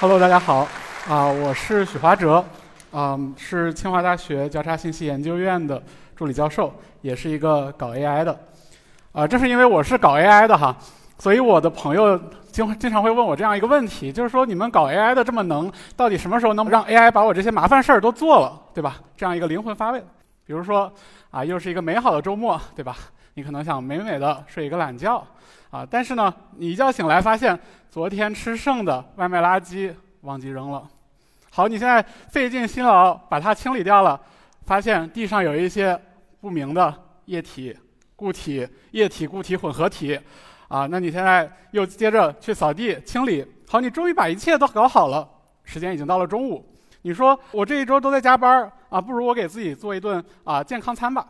Hello，大家好，啊，我是许华哲，啊，是清华大学交叉信息研究院的助理教授，也是一个搞 AI 的，啊，正是因为我是搞 AI 的哈，所以我的朋友经经常会问我这样一个问题，就是说你们搞 AI 的这么能，到底什么时候能让 AI 把我这些麻烦事儿都做了，对吧？这样一个灵魂发问。比如说，啊，又是一个美好的周末，对吧？你可能想美美的睡一个懒觉，啊，但是呢，你一觉醒来发现。昨天吃剩的外卖垃圾忘记扔了，好，你现在费尽辛劳把它清理掉了，发现地上有一些不明的液体、固体、液体、固体混合体，啊，那你现在又接着去扫地清理，好，你终于把一切都搞好了，时间已经到了中午，你说我这一周都在加班啊，不如我给自己做一顿啊健康餐吧，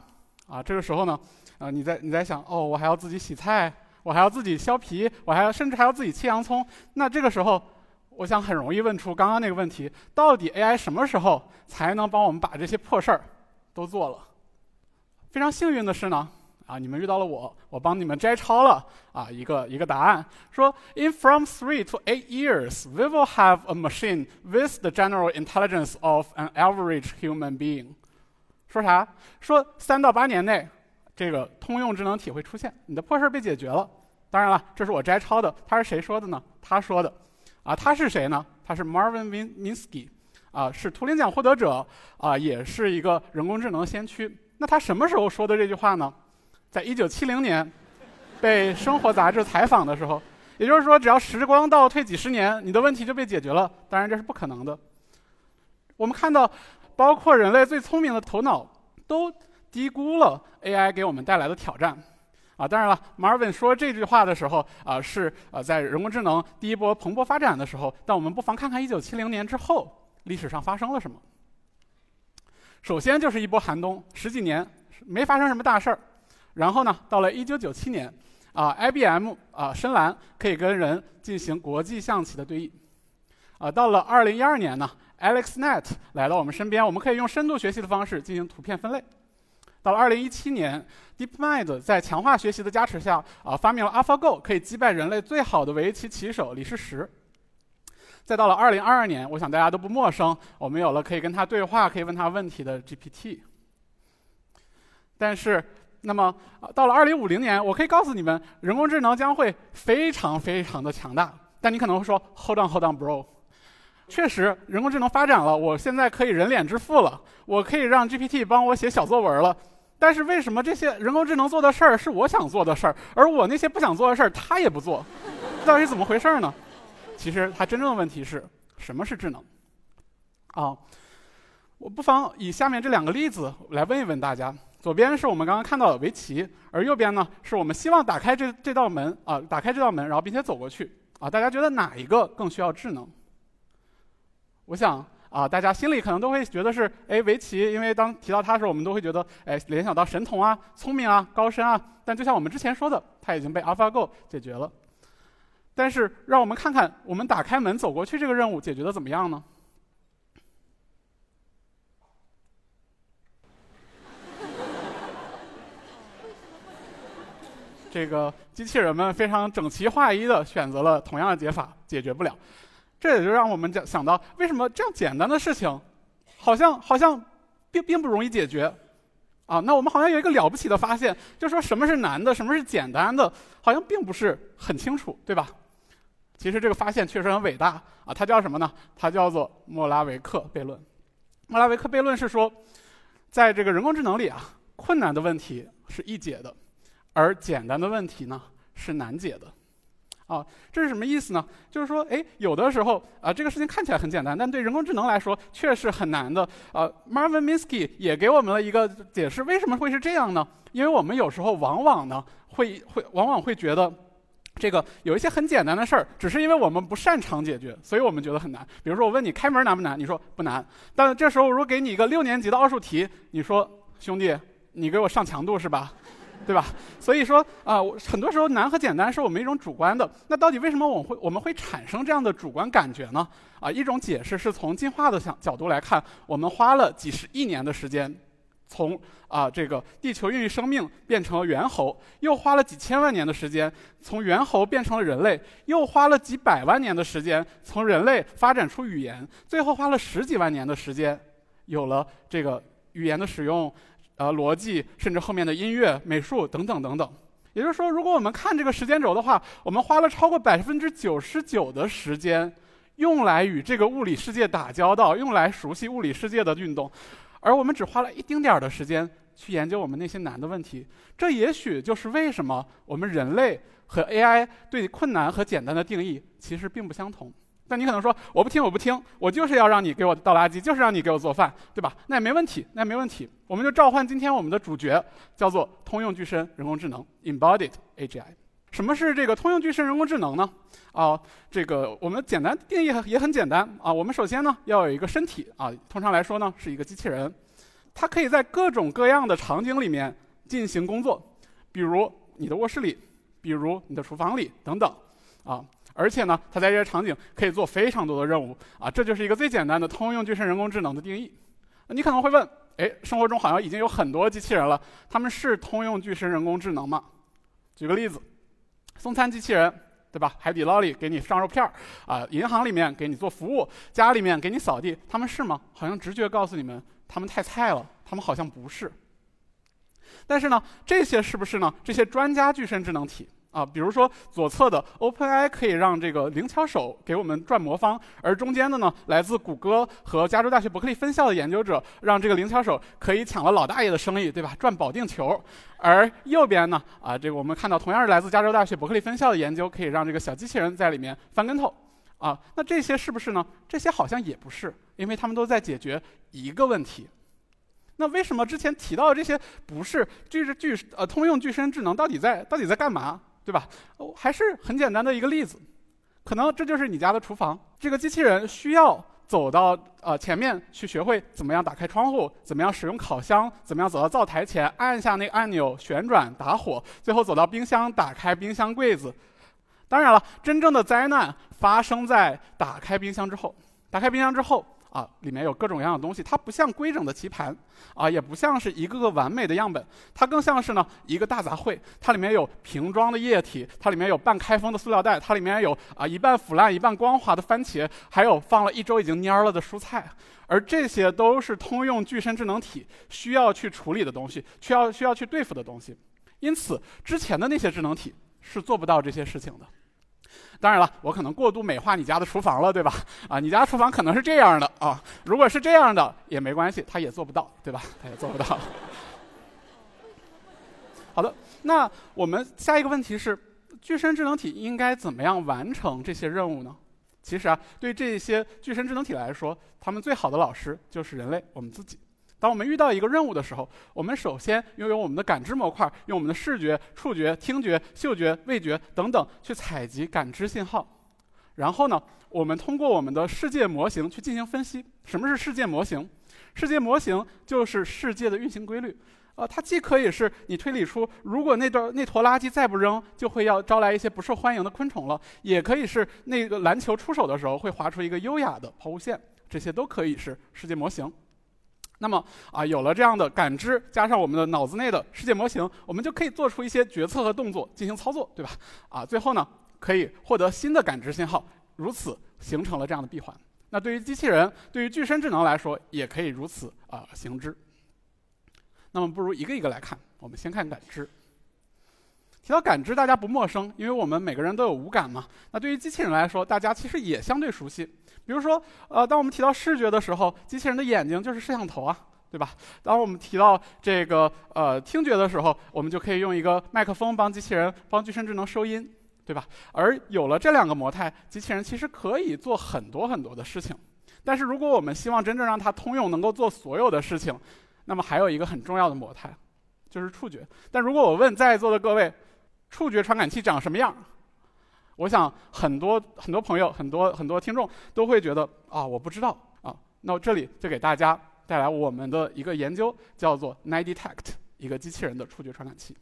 啊，这个时候呢，啊，你在你在想，哦，我还要自己洗菜。我还要自己削皮，我还要甚至还要自己切洋葱。那这个时候，我想很容易问出刚刚那个问题：到底 AI 什么时候才能帮我们把这些破事儿都做了？非常幸运的是呢，啊，你们遇到了我，我帮你们摘抄了啊一个一个答案，说 In from three to eight years, we will have a machine with the general intelligence of an average human being。说啥？说三到八年内。这个通用智能体会出现，你的破事儿被解决了。当然了，这是我摘抄的，他是谁说的呢？他说的，啊，他是谁呢？他是 Marvin Minsky，啊，是图灵奖获得者，啊，也是一个人工智能先驱。那他什么时候说的这句话呢？在一九七零年，被《生活》杂志采访的时候。也就是说，只要时光倒退几十年，你的问题就被解决了。当然，这是不可能的。我们看到，包括人类最聪明的头脑都。低估了 AI 给我们带来的挑战，啊，当然了，Marvin 说这句话的时候，啊，是啊，在人工智能第一波蓬勃发展的时候。但我们不妨看看1970年之后历史上发生了什么。首先就是一波寒冬，十几年没发生什么大事儿。然后呢，到了1997年，啊，IBM 啊，深蓝可以跟人进行国际象棋的对弈。啊，到了2012年呢，AlexNet 来到我们身边，我们可以用深度学习的方式进行图片分类。到了2017年，DeepMind 在强化学习的加持下，啊，发明了 AlphaGo，可以击败人类最好的围棋棋手李世石。再到了2022年，我想大家都不陌生，我们有了可以跟他对话、可以问他问题的 GPT。但是，那么到了2050年，我可以告诉你们，人工智能将会非常非常的强大。但你可能会说，Hold on，Hold on，Bro。确实，人工智能发展了，我现在可以人脸支付了，我可以让 GPT 帮我写小作文了。但是为什么这些人工智能做的事儿是我想做的事儿，而我那些不想做的事儿它也不做？到底怎么回事呢？其实它真正的问题是什么是智能？啊，我不妨以下面这两个例子来问一问大家：左边是我们刚刚看到的围棋，而右边呢是我们希望打开这这道门啊，打开这道门，然后并且走过去啊。大家觉得哪一个更需要智能？我想啊，大家心里可能都会觉得是，哎，围棋，因为当提到它的时候，我们都会觉得，哎，联想到神童啊、聪明啊、高深啊。但就像我们之前说的，它已经被 AlphaGo 解决了。但是，让我们看看，我们打开门走过去这个任务解决的怎么样呢？这个机器人们非常整齐划一的选择了同样的解法，解决不了。这也就让我们讲想到，为什么这样简单的事情，好像好像并并不容易解决，啊？那我们好像有一个了不起的发现，就说什么是难的，什么是简单的，好像并不是很清楚，对吧？其实这个发现确实很伟大啊！它叫什么呢？它叫做莫拉维克悖论。莫拉维克悖论是说，在这个人工智能里啊，困难的问题是易解的，而简单的问题呢是难解的。啊，这是什么意思呢？就是说，哎，有的时候啊，这个事情看起来很简单，但对人工智能来说却是很难的。呃，Marvin Minsky 也给我们了一个解释，为什么会是这样呢？因为我们有时候往往呢，会会往往会觉得，这个有一些很简单的事儿，只是因为我们不擅长解决，所以我们觉得很难。比如说，我问你开门难不难？你说不难。但这时候如果给你一个六年级的奥数题，你说兄弟，你给我上强度是吧？对吧？所以说啊，很多时候难和简单是我们一种主观的。那到底为什么我们会我们会产生这样的主观感觉呢？啊，一种解释是从进化的角角度来看，我们花了几十亿年的时间，从啊这个地球孕育生命变成了猿猴，又花了几千万年的时间从猿猴变成了人类，又花了几百万年的时间从人类发展出语言，最后花了十几万年的时间有了这个语言的使用，呃逻辑，甚至后面的音乐、美术等等等等。也就是说，如果我们看这个时间轴的话，我们花了超过百分之九十九的时间用来与这个物理世界打交道，用来熟悉物理世界的运动。而我们只花了一丁点儿的时间去研究我们那些难的问题，这也许就是为什么我们人类和 AI 对困难和简单的定义其实并不相同。但你可能说我不听，我不听，我就是要让你给我倒垃圾，就是让你给我做饭，对吧？那也没问题，那也没问题。我们就召唤今天我们的主角，叫做通用具身人工智能 （Embodied AGI）。什么是这个通用具身人工智能呢？啊，这个我们简单定义也很简单啊。我们首先呢要有一个身体啊，通常来说呢是一个机器人，它可以在各种各样的场景里面进行工作，比如你的卧室里，比如你的厨房里等等啊。而且呢，它在这些场景可以做非常多的任务啊。这就是一个最简单的通用具身人工智能的定义。你可能会问，哎，生活中好像已经有很多机器人了，他们是通用具身人工智能吗？举个例子。送餐机器人，对吧？海底捞里给你上肉片儿，啊，银行里面给你做服务，家里面给你扫地，他们是吗？好像直觉告诉你们，他们太菜了，他们好像不是。但是呢，这些是不是呢？这些专家具身智能体。啊，比如说左侧的 OpenAI 可以让这个灵巧手给我们转魔方，而中间的呢，来自谷歌和加州大学伯克利分校的研究者，让这个灵巧手可以抢了老大爷的生意，对吧？转保定球。而右边呢，啊，这个我们看到同样是来自加州大学伯克利分校的研究，可以让这个小机器人在里面翻跟头。啊，那这些是不是呢？这些好像也不是，因为他们都在解决一个问题。那为什么之前提到的这些不是？就是具呃通用具身智能到底在到底在干嘛？对吧？哦，还是很简单的一个例子，可能这就是你家的厨房。这个机器人需要走到呃前面去学会怎么样打开窗户，怎么样使用烤箱，怎么样走到灶台前按下那个按钮旋转打火，最后走到冰箱打开冰箱柜子。当然了，真正的灾难发生在打开冰箱之后。打开冰箱之后。啊，里面有各种各样的东西，它不像规整的棋盘，啊，也不像是一个个完美的样本，它更像是呢一个大杂烩。它里面有瓶装的液体，它里面有半开封的塑料袋，它里面有啊一半腐烂一半光滑的番茄，还有放了一周已经蔫了的蔬菜。而这些都是通用具身智能体需要去处理的东西，需要需要去对付的东西。因此，之前的那些智能体是做不到这些事情的。当然了，我可能过度美化你家的厨房了，对吧？啊，你家厨房可能是这样的啊。如果是这样的也没关系，他也做不到，对吧？他也做不到。好的，那我们下一个问题是：具身智能体应该怎么样完成这些任务呢？其实啊，对这些具身智能体来说，他们最好的老师就是人类，我们自己。当我们遇到一个任务的时候，我们首先拥有我们的感知模块，用我们的视觉、触觉、听觉、嗅觉、味觉等等去采集感知信号。然后呢，我们通过我们的世界模型去进行分析。什么是世界模型？世界模型就是世界的运行规律。呃，它既可以是你推理出，如果那段那坨垃圾再不扔，就会要招来一些不受欢迎的昆虫了；也可以是那个篮球出手的时候会划出一个优雅的抛物线。这些都可以是世界模型。那么啊，有了这样的感知，加上我们的脑子内的世界模型，我们就可以做出一些决策和动作进行操作，对吧？啊，最后呢，可以获得新的感知信号，如此形成了这样的闭环。那对于机器人，对于具身智能来说，也可以如此啊行之。那么，不如一个一个来看。我们先看感知。提到感知，大家不陌生，因为我们每个人都有五感嘛。那对于机器人来说，大家其实也相对熟悉。比如说，呃，当我们提到视觉的时候，机器人的眼睛就是摄像头啊，对吧？当我们提到这个呃听觉的时候，我们就可以用一个麦克风帮机器人、帮具身智能收音，对吧？而有了这两个模态，机器人其实可以做很多很多的事情。但是如果我们希望真正让它通用，能够做所有的事情，那么还有一个很重要的模态，就是触觉。但如果我问在座的各位，触觉传感器长什么样？我想很多很多朋友、很多很多听众都会觉得啊，我不知道啊。那我这里就给大家带来我们的一个研究，叫做 Nidetect，一个机器人的触觉传感器。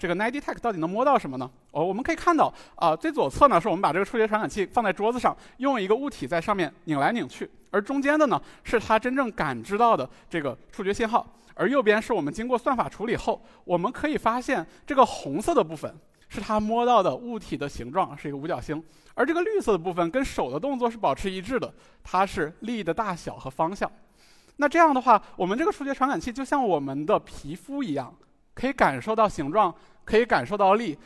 这个 NIDTech 到底能摸到什么呢？哦，我们可以看到啊，最左侧呢是我们把这个触觉传感器放在桌子上，用一个物体在上面拧来拧去，而中间的呢是它真正感知到的这个触觉信号，而右边是我们经过算法处理后，我们可以发现这个红色的部分是它摸到的物体的形状，是一个五角星，而这个绿色的部分跟手的动作是保持一致的，它是力的大小和方向。那这样的话，我们这个触觉传感器就像我们的皮肤一样，可以感受到形状，可以感受到力。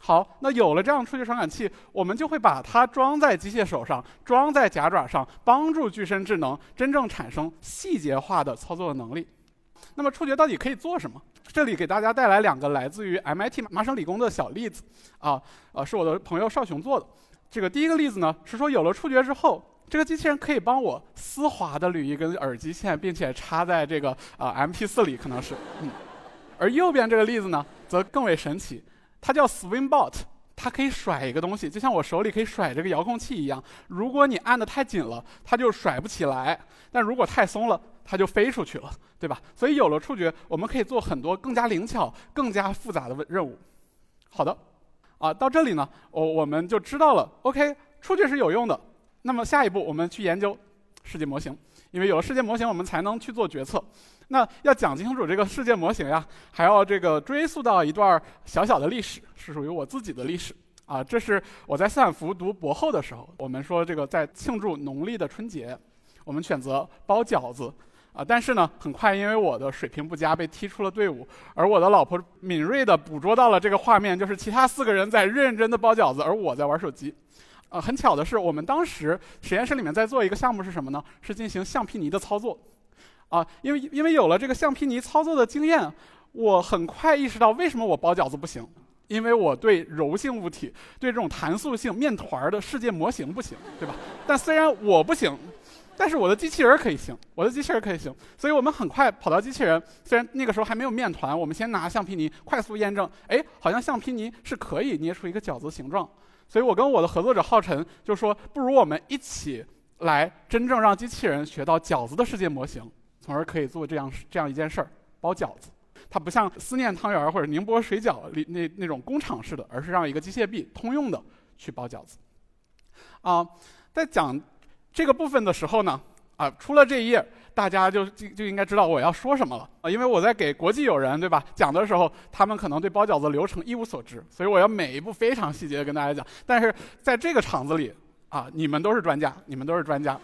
好，那有了这样触觉传感器，我们就会把它装在机械手上，装在夹爪上，帮助具身智能真正产生细节化的操作的能力。那么触觉到底可以做什么？这里给大家带来两个来自于 MIT 麻省理工的小例子，啊，呃，是我的朋友邵雄做的。这个第一个例子呢，是说有了触觉之后。这个机器人可以帮我丝滑地捋一根耳机线，并且插在这个啊 MP4 里，可能是。嗯。而右边这个例子呢，则更为神奇，它叫 Swimbot，它可以甩一个东西，就像我手里可以甩这个遥控器一样。如果你按得太紧了，它就甩不起来；但如果太松了，它就飞出去了，对吧？所以有了触觉，我们可以做很多更加灵巧、更加复杂的任务。好的，啊，到这里呢，我我们就知道了。OK，触觉是有用的。那么下一步，我们去研究世界模型，因为有了世界模型，我们才能去做决策。那要讲清楚这个世界模型呀，还要这个追溯到一段小小的历史，是属于我自己的历史啊。这是我在斯坦福读博后的时候，我们说这个在庆祝农历的春节，我们选择包饺子啊。但是呢，很快因为我的水平不佳，被踢出了队伍。而我的老婆敏锐地捕捉到了这个画面，就是其他四个人在认真的包饺子，而我在玩手机。呃，很巧的是，我们当时实验室里面在做一个项目是什么呢？是进行橡皮泥的操作。啊，因为因为有了这个橡皮泥操作的经验，我很快意识到为什么我包饺子不行。因为我对柔性物体、对这种弹塑性面团的世界模型不行，对吧？但虽然我不行，但是我的机器人可以行，我的机器人可以行。所以我们很快跑到机器人，虽然那个时候还没有面团，我们先拿橡皮泥快速验证，哎，好像橡皮泥是可以捏出一个饺子形状。所以我跟我的合作者浩辰就说：“不如我们一起来真正让机器人学到饺子的世界模型，从而可以做这样这样一件事儿——包饺子。它不像思念汤圆或者宁波水饺里那那种工厂式的，而是让一个机械臂通用的去包饺子。”啊，在讲这个部分的时候呢，啊，出了这一页。大家就就就应该知道我要说什么了啊！因为我在给国际友人对吧讲的时候，他们可能对包饺子流程一无所知，所以我要每一步非常细节的跟大家讲。但是在这个场子里啊，你们都是专家，你们都是专家，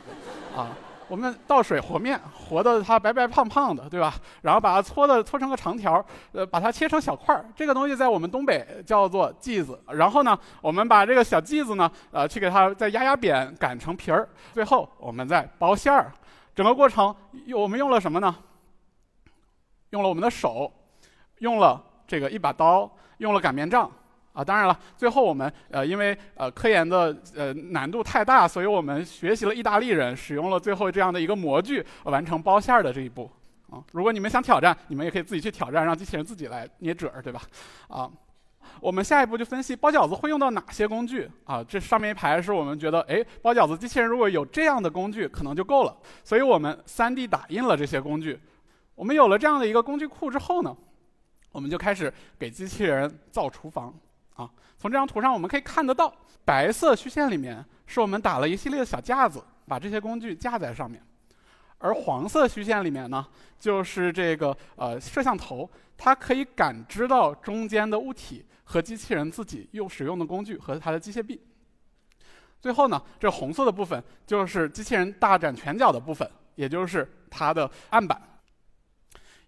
啊，我们倒水和面，和的它白白胖胖的，对吧？然后把它搓的搓成个长条，呃，把它切成小块儿。这个东西在我们东北叫做剂子。然后呢，我们把这个小剂子呢，呃，去给它再压压扁，擀成皮儿。最后我们再包馅儿。整个过程用，我们用了什么呢？用了我们的手，用了这个一把刀，用了擀面杖啊。当然了，最后我们呃，因为呃科研的呃难度太大，所以我们学习了意大利人，使用了最后这样的一个模具，完成包馅儿的这一步啊。如果你们想挑战，你们也可以自己去挑战，让机器人自己来捏褶儿，对吧？啊。我们下一步就分析包饺子会用到哪些工具啊？这上面一排是我们觉得，哎，包饺子机器人如果有这样的工具，可能就够了。所以我们 3D 打印了这些工具。我们有了这样的一个工具库之后呢，我们就开始给机器人造厨房啊。从这张图上我们可以看得到，白色虚线里面是我们打了一系列的小架子，把这些工具架在上面。而黄色虚线里面呢，就是这个呃摄像头，它可以感知到中间的物体和机器人自己用使用的工具和它的机械臂。最后呢，这红色的部分就是机器人大展拳脚的部分，也就是它的案板。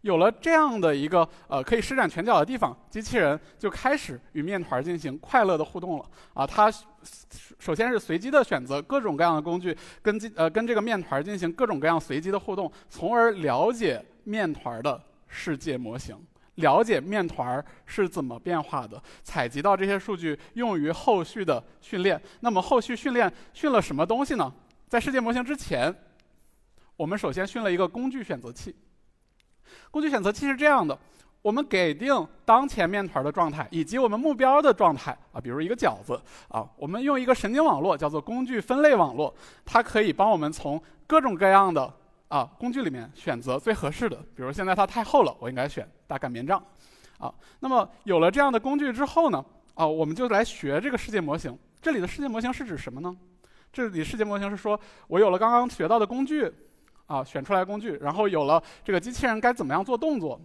有了这样的一个呃可以施展拳脚的地方，机器人就开始与面团进行快乐的互动了啊！它首先是随机的选择各种各样的工具，跟呃跟这个面团进行各种各样随机的互动，从而了解面团的世界模型，了解面团是怎么变化的，采集到这些数据用于后续的训练。那么后续训练训了什么东西呢？在世界模型之前，我们首先训了一个工具选择器。工具选择器是这样的：我们给定当前面团的状态以及我们目标的状态啊，比如一个饺子啊，我们用一个神经网络叫做工具分类网络，它可以帮我们从各种各样的啊工具里面选择最合适的。比如现在它太厚了，我应该选大擀面杖。啊，那么有了这样的工具之后呢，啊，我们就来学这个世界模型。这里的世界模型是指什么呢？这里世界模型是说我有了刚刚学到的工具，啊，选出来工具，然后有了这个机器人该怎么样做动作，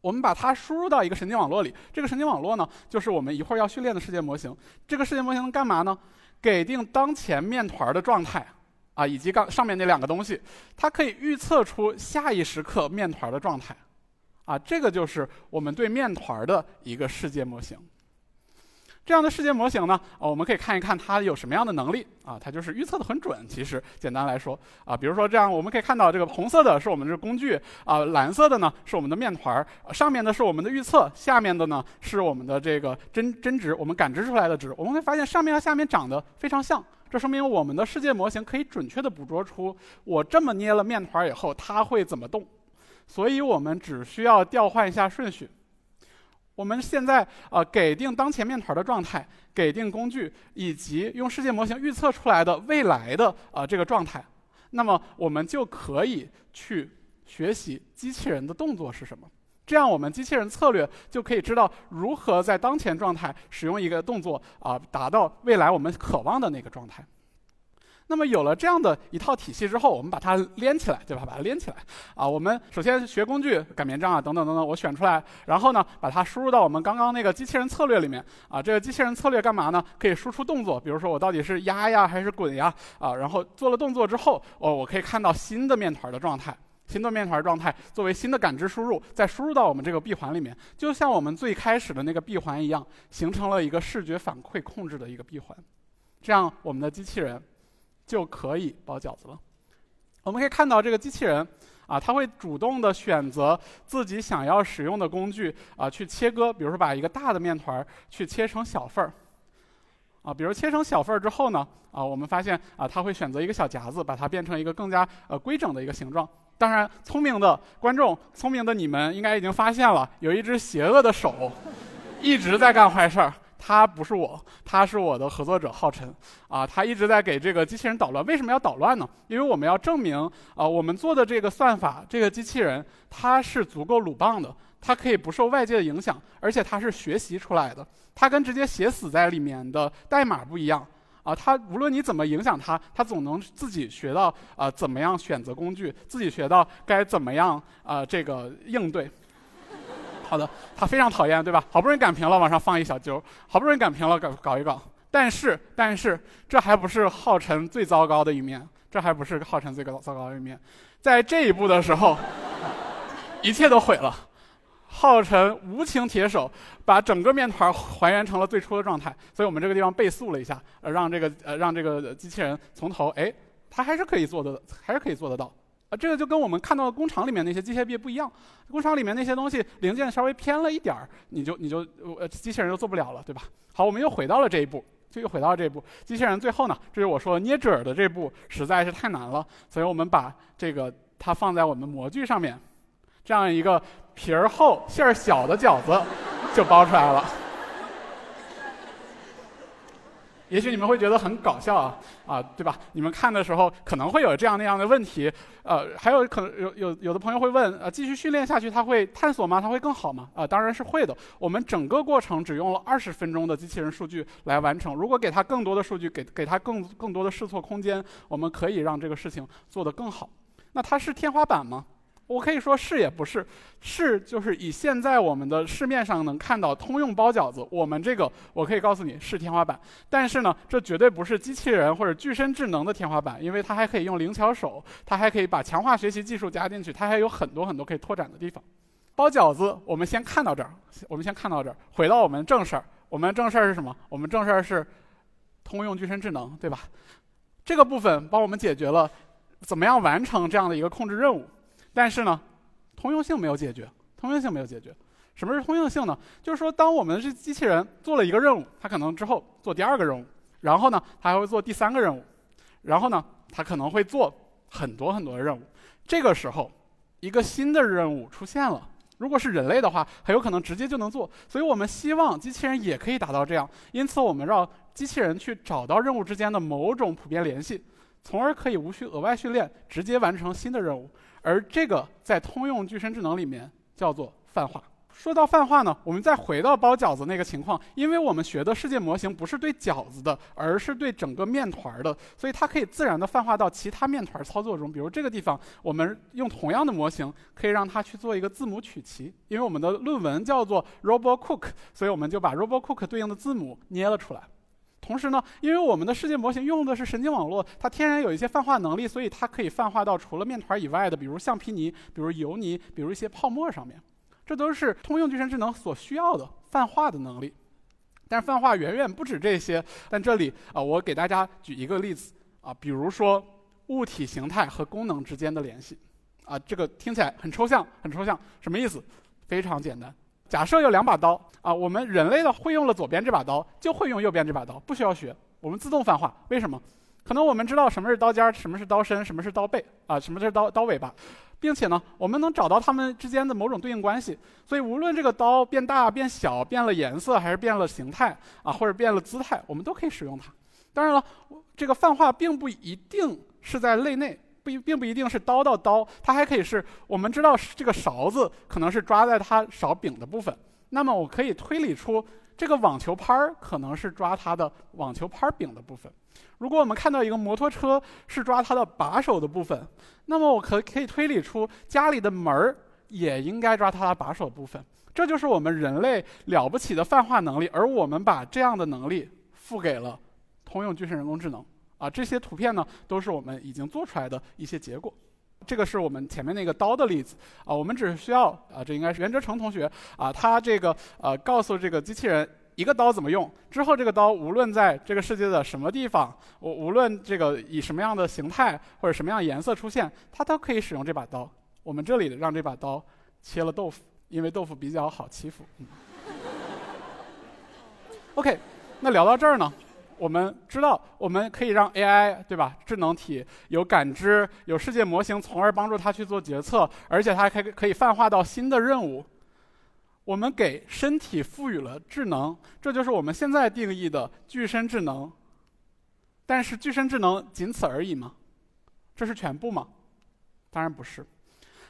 我们把它输入到一个神经网络里。这个神经网络呢，就是我们一会儿要训练的世界模型。这个世界模型能干嘛呢？给定当前面团的状态，啊，以及刚上面那两个东西，它可以预测出下一时刻面团的状态，啊，这个就是我们对面团的一个世界模型。这样的世界模型呢，啊，我们可以看一看它有什么样的能力啊，它就是预测的很准。其实简单来说啊，比如说这样，我们可以看到这个红色的是我们的工具啊，蓝色的呢是我们的面团儿，上面的是我们的预测，下面的呢是我们的这个真真值，我们感知出来的值。我们会发现上面和下面长得非常像，这说明我们的世界模型可以准确的捕捉出我这么捏了面团儿以后它会怎么动，所以我们只需要调换一下顺序。我们现在啊，给定当前面团的状态，给定工具，以及用世界模型预测出来的未来的啊这个状态，那么我们就可以去学习机器人的动作是什么。这样，我们机器人策略就可以知道如何在当前状态使用一个动作啊，达到未来我们渴望的那个状态。那么有了这样的一套体系之后，我们把它连起来，对吧？把它连起来啊！我们首先学工具、擀面杖啊，等等等等，我选出来，然后呢，把它输入到我们刚刚那个机器人策略里面啊。这个机器人策略干嘛呢？可以输出动作，比如说我到底是压呀还是滚呀啊？然后做了动作之后，哦，我可以看到新的面团的状态，新的面团状态作为新的感知输入，再输入到我们这个闭环里面，就像我们最开始的那个闭环一样，形成了一个视觉反馈控制的一个闭环，这样我们的机器人。就可以包饺子了。我们可以看到这个机器人啊，它会主动的选择自己想要使用的工具啊，去切割。比如说，把一个大的面团去切成小份儿啊。比如切成小份儿之后呢，啊，我们发现啊，它会选择一个小夹子，把它变成一个更加呃规整的一个形状。当然，聪明的观众，聪明的你们应该已经发现了，有一只邪恶的手一直在干坏事儿。他不是我，他是我的合作者浩辰，啊，他一直在给这个机器人捣乱。为什么要捣乱呢？因为我们要证明，啊，我们做的这个算法，这个机器人它是足够鲁棒的，它可以不受外界的影响，而且它是学习出来的。它跟直接写死在里面的代码不一样，啊，它无论你怎么影响它，它总能自己学到啊怎么样选择工具，自己学到该怎么样啊这个应对。好的，他非常讨厌，对吧？好不容易擀平了，往上放一小揪，好不容易擀平了，搞搞一搞。但是，但是，这还不是浩辰最糟糕的一面，这还不是浩辰最高糟糕的一面。在这一步的时候，一切都毁了。浩辰无情铁手，把整个面团还原成了最初的状态。所以我们这个地方倍速了一下，呃，让这个呃让这个机器人从头，哎，它还是可以做的，还是可以做得到。啊，这个就跟我们看到的工厂里面那些机械臂不一样。工厂里面那些东西零件稍微偏了一点儿，你就你就呃机器人就做不了了，对吧？好，我们又回到了这一步，就又回到了这一步。机器人最后呢，这是我说捏褶的这步实在是太难了，所以我们把这个它放在我们模具上面，这样一个皮儿厚馅儿小的饺子就包出来了。也许你们会觉得很搞笑啊，啊，对吧？你们看的时候可能会有这样那样的问题，呃，还有可能有有有的朋友会问，呃，继续训练下去，它会探索吗？它会更好吗？啊，当然是会的。我们整个过程只用了二十分钟的机器人数据来完成。如果给它更多的数据，给给它更更多的试错空间，我们可以让这个事情做得更好。那它是天花板吗？我可以说是也不是，是就是以现在我们的市面上能看到通用包饺子，我们这个我可以告诉你是天花板。但是呢，这绝对不是机器人或者具身智能的天花板，因为它还可以用灵巧手，它还可以把强化学习技术加进去，它还有很多很多可以拓展的地方。包饺子，我们先看到这儿，我们先看到这儿，回到我们正事儿。我们正事儿是什么？我们正事儿是通用具身智能，对吧？这个部分帮我们解决了怎么样完成这样的一个控制任务。但是呢，通用性没有解决，通用性没有解决。什么是通用性呢？就是说，当我们这机器人做了一个任务，它可能之后做第二个任务，然后呢，它还会做第三个任务，然后呢，它可能会做很多很多的任务。这个时候，一个新的任务出现了，如果是人类的话，很有可能直接就能做。所以我们希望机器人也可以达到这样，因此我们让机器人去找到任务之间的某种普遍联系，从而可以无需额外训练，直接完成新的任务。而这个在通用具身智能里面叫做泛化。说到泛化呢，我们再回到包饺子那个情况，因为我们学的世界模型不是对饺子的，而是对整个面团的，所以它可以自然的泛化到其他面团操作中。比如这个地方，我们用同样的模型，可以让它去做一个字母曲奇。因为我们的论文叫做 RoboCook，所以我们就把 RoboCook 对应的字母捏了出来。同时呢，因为我们的世界模型用的是神经网络，它天然有一些泛化能力，所以它可以泛化到除了面团以外的，比如橡皮泥、比如油泥、比如一些泡沫上面。这都是通用具身智能所需要的泛化的能力，但是泛化远远不止这些。但这里啊，我给大家举一个例子啊，比如说物体形态和功能之间的联系啊，这个听起来很抽象，很抽象，什么意思？非常简单，假设有两把刀啊，我们人类的会用了左边这把刀，就会用右边这把刀，不需要学，我们自动泛化。为什么？可能我们知道什么是刀尖，什么是刀身，什么是刀背啊，什么是刀刀尾巴。并且呢，我们能找到它们之间的某种对应关系，所以无论这个刀变大、变小、变了颜色，还是变了形态啊，或者变了姿态，我们都可以使用它。当然了，这个泛化并不一定是在类内，不一并不一定是刀到刀，它还可以是我们知道这个勺子可能是抓在它勺柄的部分，那么我可以推理出这个网球拍儿可能是抓它的网球拍柄的部分。如果我们看到一个摩托车是抓它的把手的部分，那么我可可以推理出家里的门儿也应该抓它的把手部分。这就是我们人类了不起的泛化能力，而我们把这样的能力赋给了通用具身人工智能。啊，这些图片呢都是我们已经做出来的一些结果。这个是我们前面那个刀的例子。啊，我们只需要啊，这应该是袁哲成同学啊，他这个呃告诉这个机器人。一个刀怎么用？之后这个刀无论在这个世界的什么地方，我无论这个以什么样的形态或者什么样颜色出现，它都可以使用这把刀。我们这里让这把刀切了豆腐，因为豆腐比较好欺负。嗯 OK，那聊到这儿呢，我们知道我们可以让 AI 对吧？智能体有感知、有世界模型，从而帮助它去做决策，而且它还可以可以泛化到新的任务。我们给身体赋予了智能，这就是我们现在定义的具身智能。但是具身智能仅此而已吗？这是全部吗？当然不是。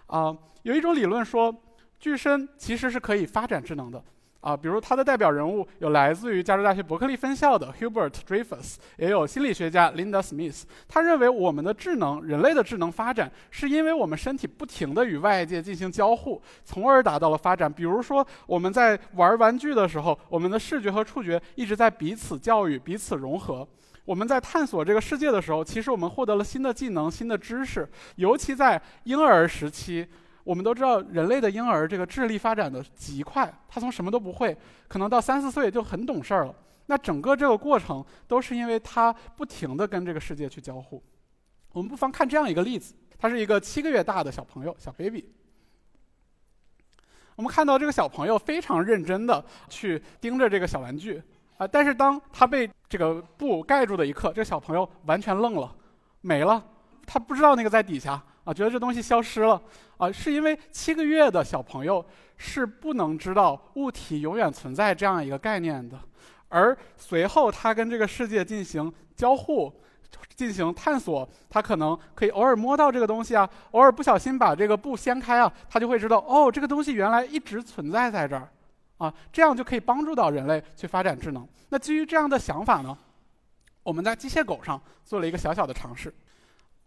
啊，有一种理论说，具身其实是可以发展智能的。啊，比如他的代表人物有来自于加州大学伯克利分校的 Hubert Dreyfus，也有心理学家 Linda Smith。他认为我们的智能，人类的智能发展，是因为我们身体不停地与外界进行交互，从而达到了发展。比如说，我们在玩玩具的时候，我们的视觉和触觉一直在彼此教育、彼此融合。我们在探索这个世界的时候，其实我们获得了新的技能、新的知识，尤其在婴儿时期。我们都知道，人类的婴儿这个智力发展的极快，他从什么都不会，可能到三四岁就很懂事儿了。那整个这个过程都是因为他不停地跟这个世界去交互。我们不妨看这样一个例子：他是一个七个月大的小朋友，小 baby。我们看到这个小朋友非常认真地去盯着这个小玩具啊，但是当他被这个布盖住的一刻，这个小朋友完全愣了，没了，他不知道那个在底下。啊，觉得这东西消失了，啊，是因为七个月的小朋友是不能知道物体永远存在这样一个概念的，而随后他跟这个世界进行交互、进行探索，他可能可以偶尔摸到这个东西啊，偶尔不小心把这个布掀开啊，他就会知道哦，这个东西原来一直存在在这儿，啊，这样就可以帮助到人类去发展智能。那基于这样的想法呢，我们在机械狗上做了一个小小的尝试。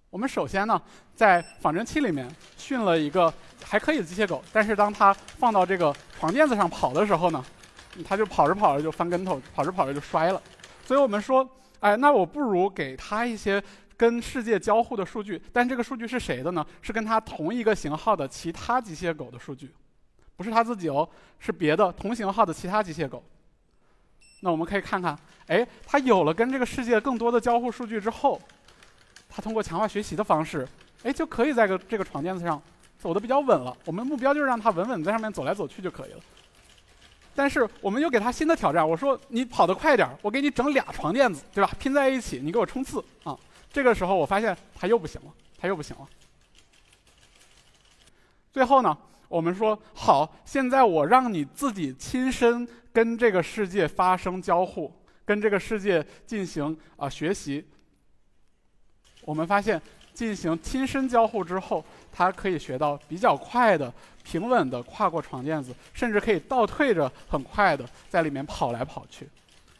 我们首先呢，在仿真器里面训了一个还可以的机械狗，但是当它放到这个床垫子上跑的时候呢，它就跑着跑着就翻跟头，跑着跑着就摔了。所以我们说，哎，那我不如给它一些跟世界交互的数据，但这个数据是谁的呢？是跟它同一个型号的其他机械狗的数据，不是它自己哦，是别的同型号的其他机械狗。那我们可以看看，哎，它有了跟这个世界更多的交互数据之后。他通过强化学习的方式，哎，就可以在个这个床垫子上走的比较稳了。我们目标就是让他稳稳在上面走来走去就可以了。但是我们又给他新的挑战，我说你跑得快点我给你整俩床垫子，对吧？拼在一起，你给我冲刺啊！这个时候我发现他又不行了，他又不行了。最后呢，我们说好，现在我让你自己亲身跟这个世界发生交互，跟这个世界进行啊学习。我们发现，进行亲身交互之后，它可以学到比较快的、平稳的跨过床垫子，甚至可以倒退着很快的在里面跑来跑去。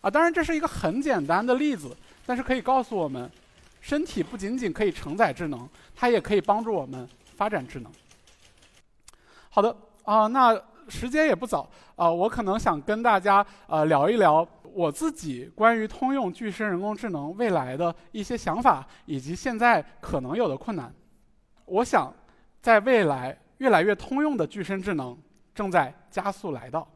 啊，当然这是一个很简单的例子，但是可以告诉我们，身体不仅仅可以承载智能，它也可以帮助我们发展智能。好的，啊，那时间也不早，啊，我可能想跟大家呃聊一聊我自己关于通用具身人工智能未来的一些想法，以及现在可能有的困难。我想，在未来越来越通用的具身智能正在加速来到。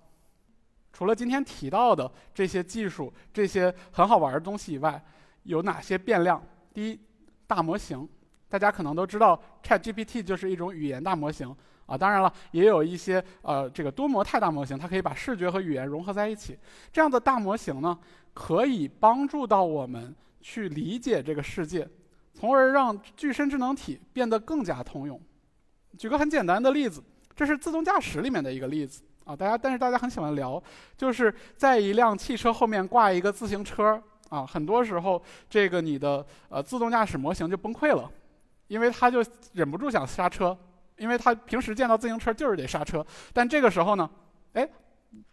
除了今天提到的这些技术、这些很好玩的东西以外，有哪些变量？第一，大模型，大家可能都知道，ChatGPT 就是一种语言大模型啊。当然了，也有一些呃这个多模态大模型，它可以把视觉和语言融合在一起。这样的大模型呢，可以帮助到我们去理解这个世界，从而让具身智能体变得更加通用。举个很简单的例子，这是自动驾驶里面的一个例子。啊，大家，但是大家很喜欢聊，就是在一辆汽车后面挂一个自行车啊，很多时候这个你的呃自动驾驶模型就崩溃了，因为它就忍不住想刹车，因为它平时见到自行车就是得刹车，但这个时候呢，哎，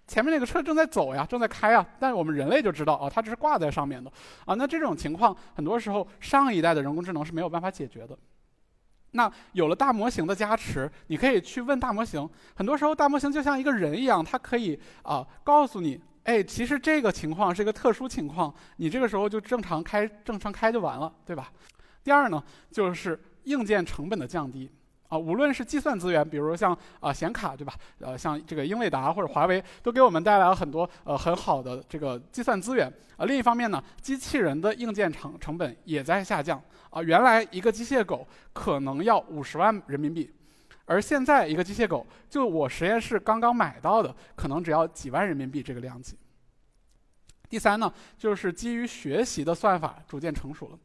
前面那个车正在走呀，正在开呀，但是我们人类就知道啊，它只是挂在上面的啊，那这种情况很多时候上一代的人工智能是没有办法解决的。那有了大模型的加持，你可以去问大模型。很多时候，大模型就像一个人一样，它可以啊告诉你，哎，其实这个情况是一个特殊情况，你这个时候就正常开，正常开就完了，对吧？第二呢，就是硬件成本的降低。啊，无论是计算资源，比如像啊显卡，对吧？呃，像这个英伟达或者华为，都给我们带来了很多呃很好的这个计算资源。啊，另一方面呢，机器人的硬件成成本也在下降。啊，原来一个机械狗可能要五十万人民币，而现在一个机械狗，就我实验室刚刚买到的，可能只要几万人民币这个量级。第三呢，就是基于学习的算法逐渐成熟了。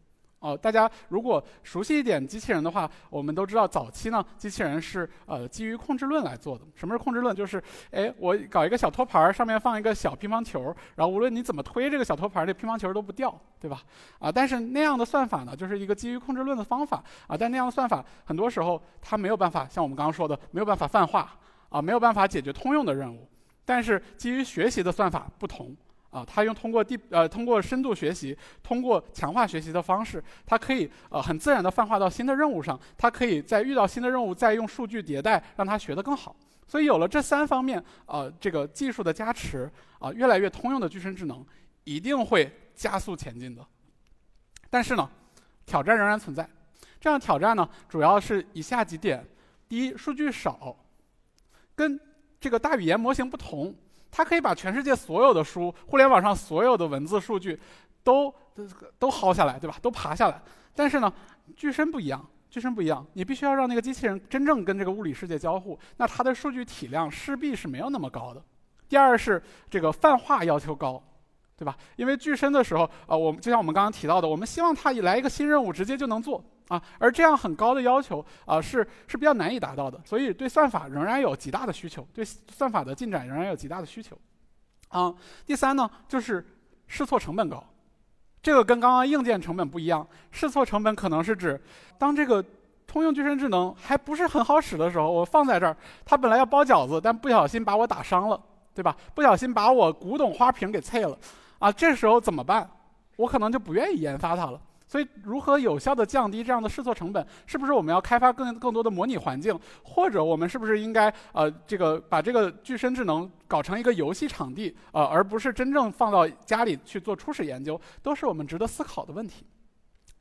哦，大家如果熟悉一点机器人的话，我们都知道早期呢，机器人是呃基于控制论来做的。什么是控制论？就是，哎，我搞一个小托盘，上面放一个小乒乓球，然后无论你怎么推这个小托盘，这乒乓球都不掉，对吧？啊，但是那样的算法呢，就是一个基于控制论的方法啊，但那样的算法很多时候它没有办法像我们刚刚说的，没有办法泛化啊，没有办法解决通用的任务。但是基于学习的算法不同。啊，它用通过地呃通过深度学习，通过强化学习的方式，它可以呃很自然的泛化到新的任务上。它可以在遇到新的任务，再用数据迭代，让它学得更好。所以有了这三方面，呃，这个技术的加持，啊，越来越通用的具身智能一定会加速前进的。但是呢，挑战仍然存在。这样挑战呢，主要是以下几点：第一，数据少，跟这个大语言模型不同。它可以把全世界所有的书、互联网上所有的文字数据，都都薅下来，对吧？都爬下来。但是呢，具身不一样，具身不一样，你必须要让那个机器人真正跟这个物理世界交互，那它的数据体量势必是没有那么高的。第二是这个泛化要求高。对吧？因为具身的时候，啊，我们就像我们刚刚提到的，我们希望它一来一个新任务，直接就能做啊。而这样很高的要求啊，是是比较难以达到的。所以对算法仍然有极大的需求，对算法的进展仍然有极大的需求。啊，第三呢，就是试错成本高，这个跟刚刚硬件成本不一样。试错成本可能是指，当这个通用具身智能还不是很好使的时候，我放在这儿，它本来要包饺子，但不小心把我打伤了，对吧？不小心把我古董花瓶给碎了。啊，这时候怎么办？我可能就不愿意研发它了。所以，如何有效的降低这样的试错成本？是不是我们要开发更更多的模拟环境？或者我们是不是应该呃，这个把这个具身智能搞成一个游戏场地呃，而不是真正放到家里去做初始研究？都是我们值得思考的问题。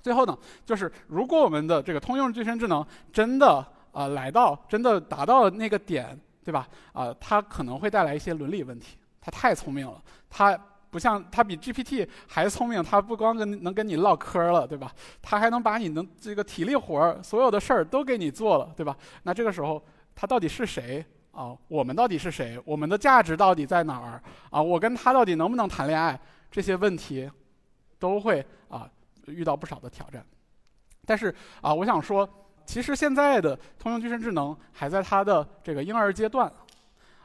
最后呢，就是如果我们的这个通用具身智能真的啊来到真的达到了那个点，对吧？啊，它可能会带来一些伦理问题。它太聪明了，它。不像它比 GPT 还聪明，它不光跟能跟你唠嗑了，对吧？它还能把你能这个体力活儿，所有的事儿都给你做了，对吧？那这个时候，它到底是谁啊？我们到底是谁？我们的价值到底在哪儿啊？我跟他到底能不能谈恋爱？这些问题，都会啊遇到不少的挑战。但是啊，我想说，其实现在的通用具身智能还在它的这个婴儿阶段，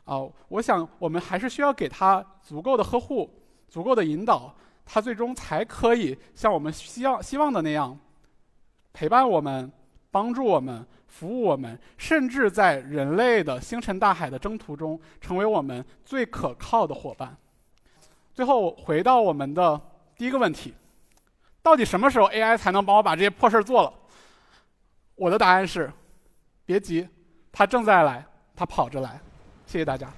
啊，我想我们还是需要给它足够的呵护。足够的引导，它最终才可以像我们希望希望的那样，陪伴我们、帮助我们、服务我们，甚至在人类的星辰大海的征途中，成为我们最可靠的伙伴。最后回到我们的第一个问题：到底什么时候 AI 才能帮我把这些破事儿做了？我的答案是：别急，它正在来，它跑着来。谢谢大家。